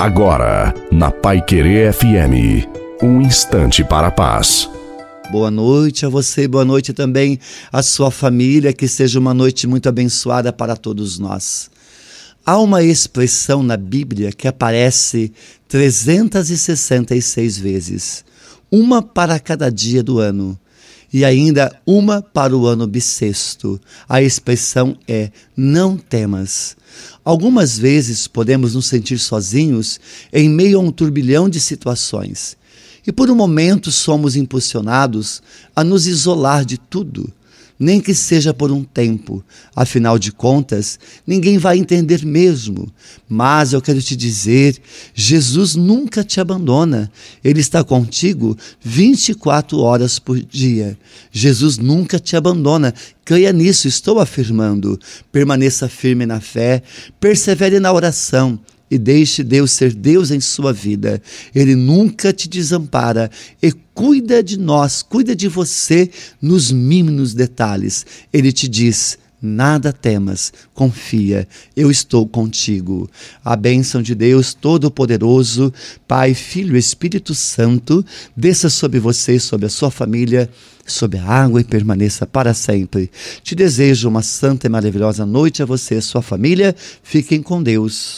Agora, na Pai Querer FM, um instante para a paz. Boa noite a você, boa noite também à sua família, que seja uma noite muito abençoada para todos nós. Há uma expressão na Bíblia que aparece 366 vezes, uma para cada dia do ano e ainda uma para o ano bissexto. A expressão é não temas. Algumas vezes podemos nos sentir sozinhos em meio a um turbilhão de situações. E por um momento somos impulsionados a nos isolar de tudo nem que seja por um tempo. Afinal de contas, ninguém vai entender mesmo. Mas eu quero te dizer: Jesus nunca te abandona. Ele está contigo 24 horas por dia. Jesus nunca te abandona. Creia nisso, estou afirmando. Permaneça firme na fé, persevere na oração e deixe Deus ser Deus em sua vida. Ele nunca te desampara e cuida de nós, cuida de você nos mínimos detalhes. Ele te diz: Nada temas, confia, eu estou contigo. A bênção de Deus Todo-Poderoso, Pai, Filho e Espírito Santo, desça sobre você sobre a sua família, sobre a água e permaneça para sempre. Te desejo uma santa e maravilhosa noite a você e a sua família. Fiquem com Deus.